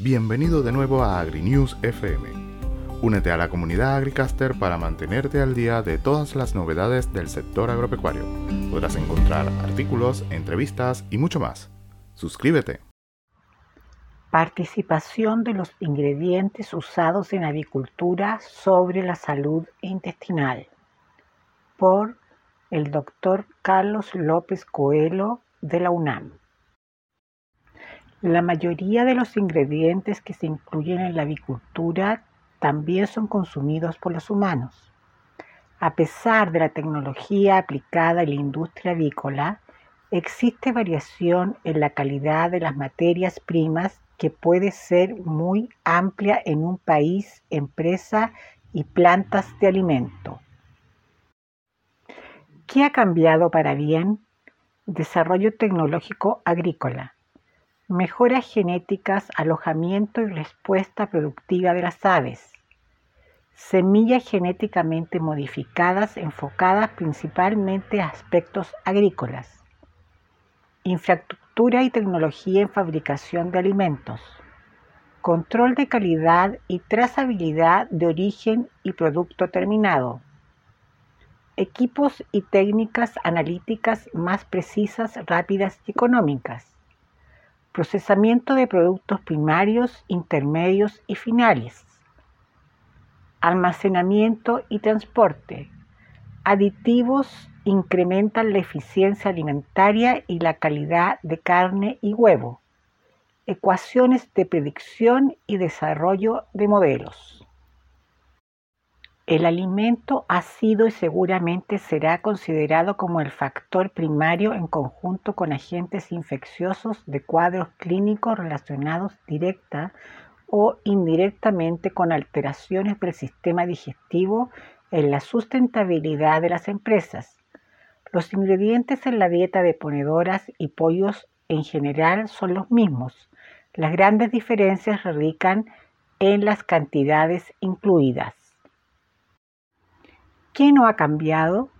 Bienvenido de nuevo a AgriNews FM. Únete a la comunidad AgriCaster para mantenerte al día de todas las novedades del sector agropecuario. Podrás encontrar artículos, entrevistas y mucho más. Suscríbete. Participación de los ingredientes usados en avicultura sobre la salud intestinal. Por el doctor Carlos López Coelho de la UNAM. La mayoría de los ingredientes que se incluyen en la avicultura también son consumidos por los humanos. A pesar de la tecnología aplicada en la industria avícola, existe variación en la calidad de las materias primas que puede ser muy amplia en un país, empresa y plantas de alimento. ¿Qué ha cambiado para bien? Desarrollo tecnológico agrícola mejoras genéticas, alojamiento y respuesta productiva de las aves, semillas genéticamente modificadas enfocadas principalmente a aspectos agrícolas, infraestructura y tecnología en fabricación de alimentos, control de calidad y trazabilidad de origen y producto terminado, equipos y técnicas analíticas más precisas, rápidas y económicas, procesamiento de productos primarios, intermedios y finales, almacenamiento y transporte. Aditivos incrementan la eficiencia alimentaria y la calidad de carne y huevo. Ecuaciones de predicción y desarrollo de modelos. El alimento ha sido y seguramente será considerado como el factor primario en conjunto con agentes infecciosos de cuadros clínicos relacionados directa o indirectamente con alteraciones del sistema digestivo en la sustentabilidad de las empresas. Los ingredientes en la dieta de ponedoras y pollos en general son los mismos. Las grandes diferencias radican en las cantidades incluidas. ¿Qué no ha cambiado?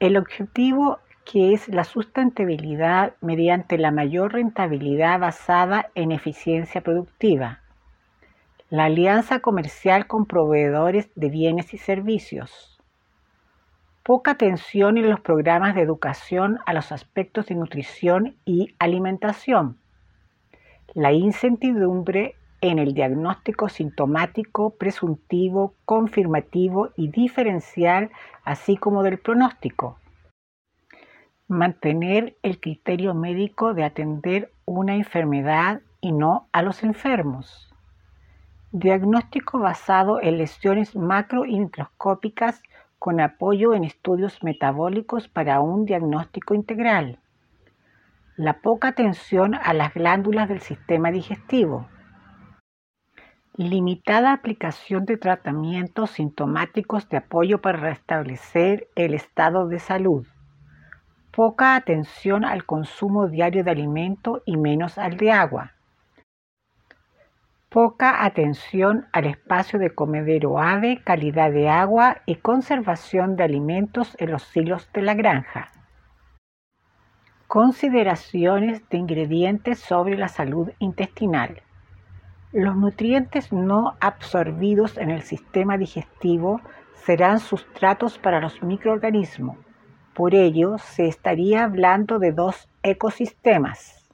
El objetivo que es la sustentabilidad mediante la mayor rentabilidad basada en eficiencia productiva. La alianza comercial con proveedores de bienes y servicios. Poca atención en los programas de educación a los aspectos de nutrición y alimentación. La incertidumbre en el diagnóstico sintomático, presuntivo, confirmativo y diferencial, así como del pronóstico. Mantener el criterio médico de atender una enfermedad y no a los enfermos. Diagnóstico basado en lesiones macro y microscópicas con apoyo en estudios metabólicos para un diagnóstico integral. La poca atención a las glándulas del sistema digestivo Limitada aplicación de tratamientos sintomáticos de apoyo para restablecer el estado de salud. Poca atención al consumo diario de alimento y menos al de agua. Poca atención al espacio de comedero ave, calidad de agua y conservación de alimentos en los silos de la granja. Consideraciones de ingredientes sobre la salud intestinal. Los nutrientes no absorbidos en el sistema digestivo serán sustratos para los microorganismos. Por ello, se estaría hablando de dos ecosistemas.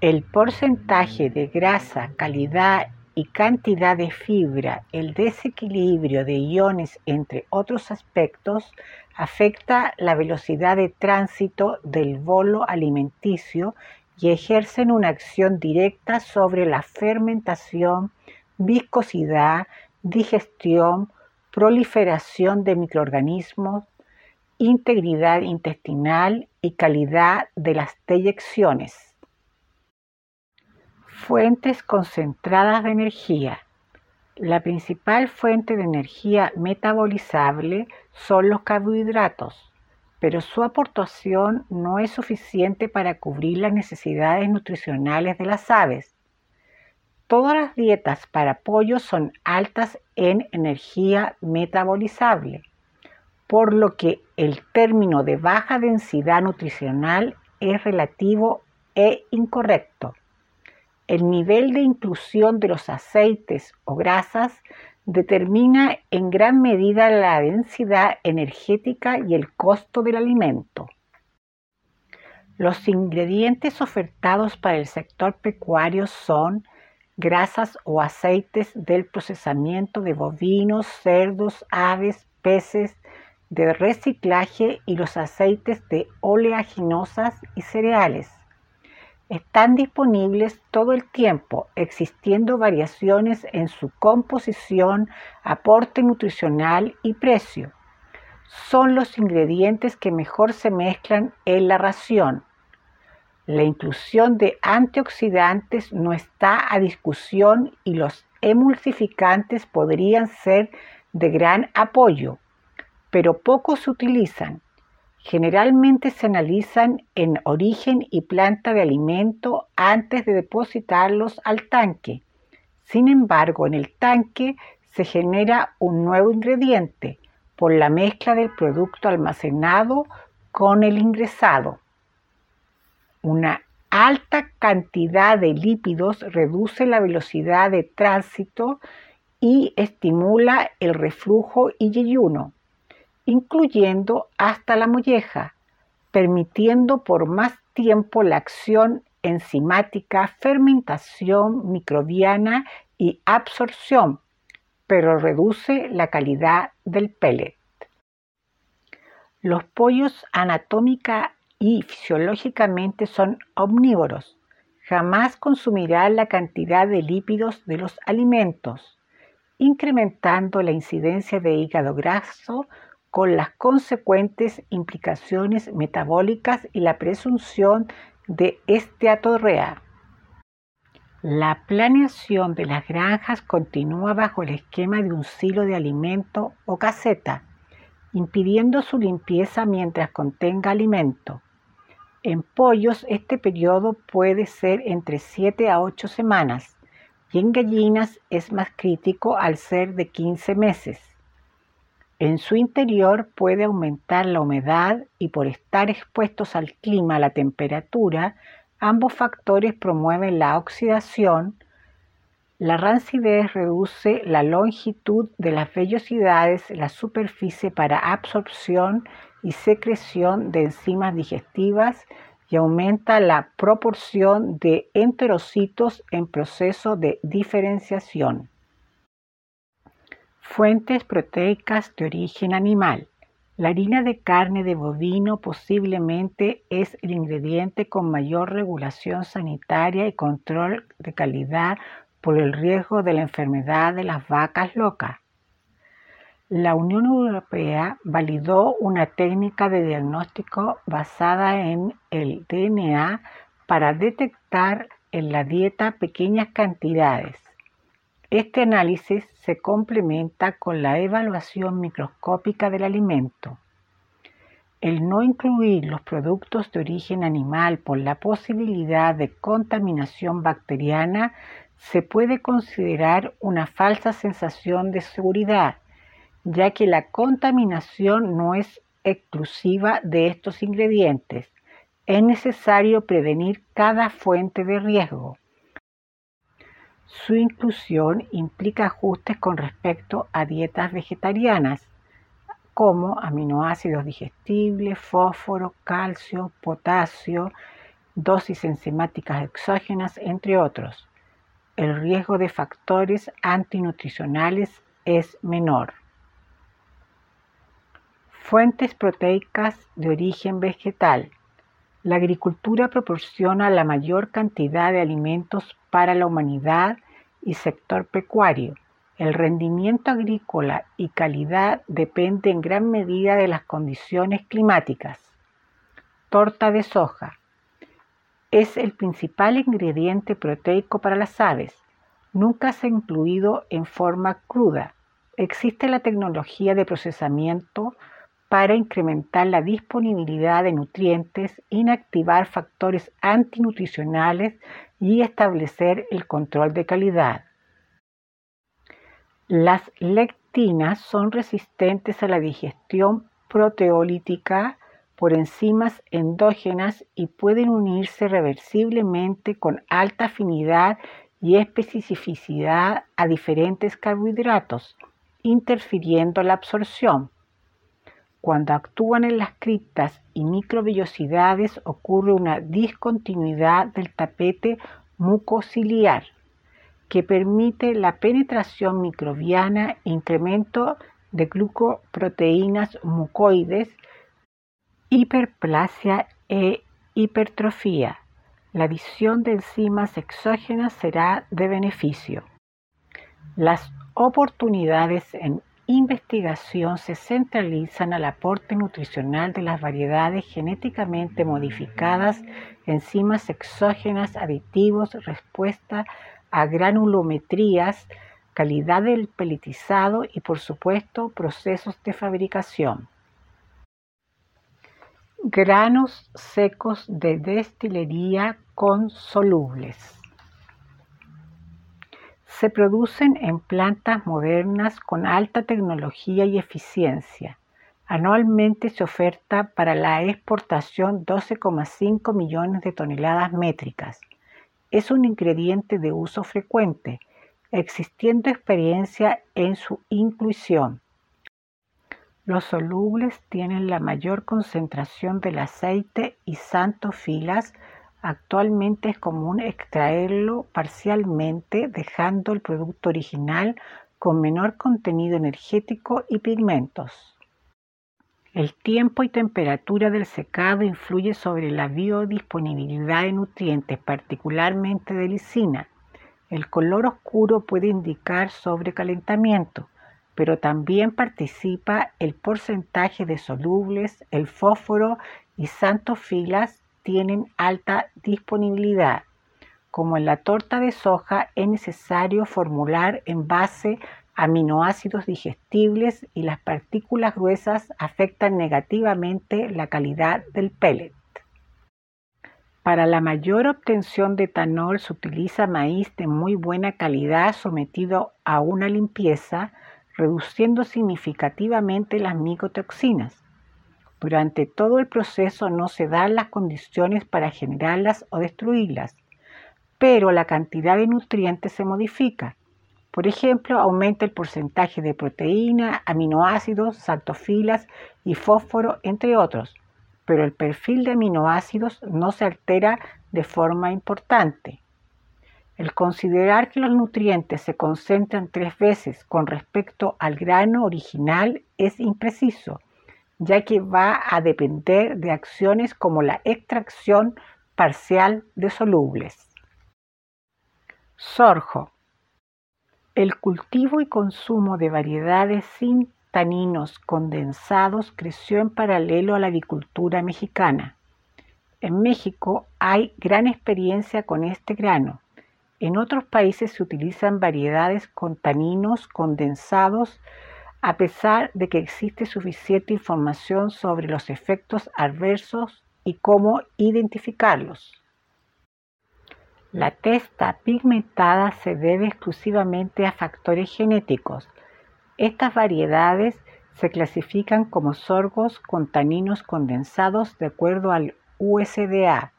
El porcentaje de grasa, calidad y cantidad de fibra, el desequilibrio de iones, entre otros aspectos, afecta la velocidad de tránsito del bolo alimenticio y ejercen una acción directa sobre la fermentación, viscosidad, digestión, proliferación de microorganismos, integridad intestinal y calidad de las deyecciones. Fuentes concentradas de energía. La principal fuente de energía metabolizable son los carbohidratos pero su aportación no es suficiente para cubrir las necesidades nutricionales de las aves. Todas las dietas para pollo son altas en energía metabolizable, por lo que el término de baja densidad nutricional es relativo e incorrecto. el nivel de inclusión de los aceites o grasas determina en gran medida la densidad energética y el costo del alimento. Los ingredientes ofertados para el sector pecuario son grasas o aceites del procesamiento de bovinos, cerdos, aves, peces, de reciclaje y los aceites de oleaginosas y cereales. Están disponibles todo el tiempo, existiendo variaciones en su composición, aporte nutricional y precio. Son los ingredientes que mejor se mezclan en la ración. La inclusión de antioxidantes no está a discusión y los emulsificantes podrían ser de gran apoyo, pero pocos se utilizan. Generalmente se analizan en origen y planta de alimento antes de depositarlos al tanque. Sin embargo, en el tanque se genera un nuevo ingrediente por la mezcla del producto almacenado con el ingresado. Una alta cantidad de lípidos reduce la velocidad de tránsito y estimula el reflujo y yeyuno, incluyendo hasta la molleja, permitiendo por más tiempo la acción enzimática, fermentación microbiana y absorción, pero reduce la calidad del pellet. Los pollos anatómica y fisiológicamente son omnívoros. Jamás consumirán la cantidad de lípidos de los alimentos, incrementando la incidencia de hígado graso con las consecuentes implicaciones metabólicas y la presunción de esteatorrea. La planeación de las granjas continúa bajo el esquema de un silo de alimento o caseta, impidiendo su limpieza mientras contenga alimento. En pollos este periodo puede ser entre 7 a 8 semanas y en gallinas es más crítico al ser de 15 meses. En su interior puede aumentar la humedad y por estar expuestos al clima, a la temperatura, ambos factores promueven la oxidación. La rancidez reduce la longitud de las vellosidades, la superficie para absorción y secreción de enzimas digestivas y aumenta la proporción de enterocitos en proceso de diferenciación. Fuentes proteicas de origen animal. La harina de carne de bovino posiblemente es el ingrediente con mayor regulación sanitaria y control de calidad por el riesgo de la enfermedad de las vacas locas la Unión Europea validó una técnica de diagnóstico basada en el DNA para detectar en la dieta pequeñas cantidades. Este análisis se complementa con la evaluación microscópica del alimento. El no incluir los productos de origen animal por la posibilidad de contaminación bacteriana se puede considerar una falsa sensación de seguridad ya que la contaminación no es exclusiva de estos ingredientes. Es necesario prevenir cada fuente de riesgo. Su inclusión implica ajustes con respecto a dietas vegetarianas, como aminoácidos digestibles, fósforo, calcio, potasio, dosis enzimáticas exógenas, entre otros. El riesgo de factores antinutricionales es menor. Fuentes proteicas de origen vegetal. La agricultura proporciona la mayor cantidad de alimentos para la humanidad y sector pecuario. El rendimiento agrícola y calidad depende en gran medida de las condiciones climáticas. Torta de soja. Es el principal ingrediente proteico para las aves. Nunca se ha incluido en forma cruda. Existe la tecnología de procesamiento para incrementar la disponibilidad de nutrientes, inactivar factores antinutricionales y establecer el control de calidad. Las lectinas son resistentes a la digestión proteolítica, por enzimas endógenas y pueden unirse reversiblemente con alta afinidad y especificidad a diferentes carbohidratos, interfiriendo la absorción. Cuando actúan en las criptas y microvellosidades ocurre una discontinuidad del tapete mucociliar que permite la penetración microbiana e incremento de glucoproteínas mucoides, hiperplasia e hipertrofía. La adición de enzimas exógenas será de beneficio. Las oportunidades en investigación se centralizan al aporte nutricional de las variedades genéticamente modificadas, enzimas exógenas, aditivos, respuesta a granulometrías, calidad del peletizado y por supuesto procesos de fabricación. Granos secos de destilería con solubles se producen en plantas modernas con alta tecnología y eficiencia. Anualmente se oferta para la exportación 12,5 millones de toneladas métricas. Es un ingrediente de uso frecuente, existiendo experiencia en su inclusión. Los solubles tienen la mayor concentración del aceite y santofilas Actualmente es común extraerlo parcialmente dejando el producto original con menor contenido energético y pigmentos. El tiempo y temperatura del secado influye sobre la biodisponibilidad de nutrientes, particularmente de lisina. El color oscuro puede indicar sobrecalentamiento, pero también participa el porcentaje de solubles, el fósforo y santofilas tienen alta disponibilidad. Como en la torta de soja, es necesario formular en base aminoácidos digestibles y las partículas gruesas afectan negativamente la calidad del pellet. Para la mayor obtención de etanol se utiliza maíz de muy buena calidad sometido a una limpieza, reduciendo significativamente las micotoxinas. Durante todo el proceso no se dan las condiciones para generarlas o destruirlas, pero la cantidad de nutrientes se modifica. Por ejemplo, aumenta el porcentaje de proteína, aminoácidos, saltofilas y fósforo, entre otros, pero el perfil de aminoácidos no se altera de forma importante. El considerar que los nutrientes se concentran tres veces con respecto al grano original es impreciso ya que va a depender de acciones como la extracción parcial de solubles. Sorjo. El cultivo y consumo de variedades sin taninos condensados creció en paralelo a la avicultura mexicana. En México hay gran experiencia con este grano. En otros países se utilizan variedades con taninos condensados a pesar de que existe suficiente información sobre los efectos adversos y cómo identificarlos. La testa pigmentada se debe exclusivamente a factores genéticos. Estas variedades se clasifican como sorgos con taninos condensados de acuerdo al USDA.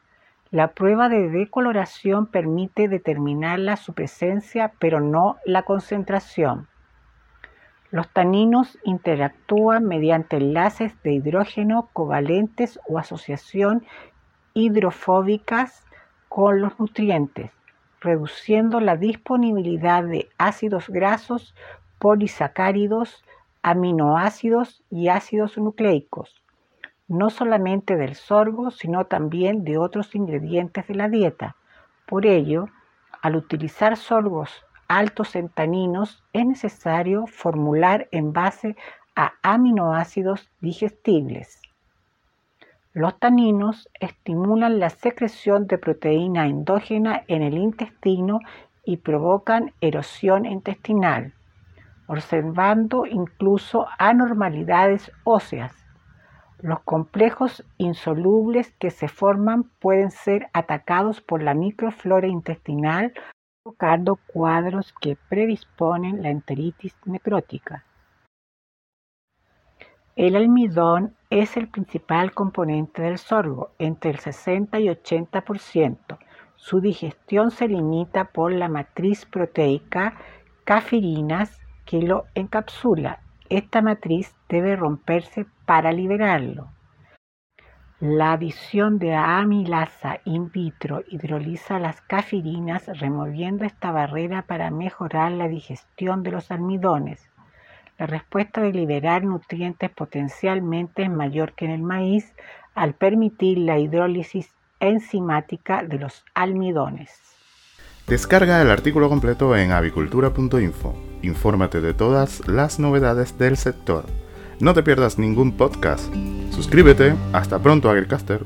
La prueba de decoloración permite determinar su presencia, pero no la concentración. Los taninos interactúan mediante enlaces de hidrógeno covalentes o asociación hidrofóbicas con los nutrientes, reduciendo la disponibilidad de ácidos grasos, polisacáridos, aminoácidos y ácidos nucleicos, no solamente del sorgo, sino también de otros ingredientes de la dieta. Por ello, al utilizar sorgos altos en taninos, es necesario formular en base a aminoácidos digestibles. Los taninos estimulan la secreción de proteína endógena en el intestino y provocan erosión intestinal, observando incluso anormalidades óseas. Los complejos insolubles que se forman pueden ser atacados por la microflora intestinal cuadros que predisponen la enteritis necrótica. El almidón es el principal componente del sorgo, entre el 60 y 80%. Su digestión se limita por la matriz proteica cafirinas que lo encapsula. Esta matriz debe romperse para liberarlo. La adición de amilasa in vitro hidroliza las cafirinas removiendo esta barrera para mejorar la digestión de los almidones. La respuesta de liberar nutrientes potencialmente es mayor que en el maíz al permitir la hidrólisis enzimática de los almidones. Descarga el artículo completo en avicultura.info. Infórmate de todas las novedades del sector. No te pierdas ningún podcast. Suscríbete. Hasta pronto, Agricaster.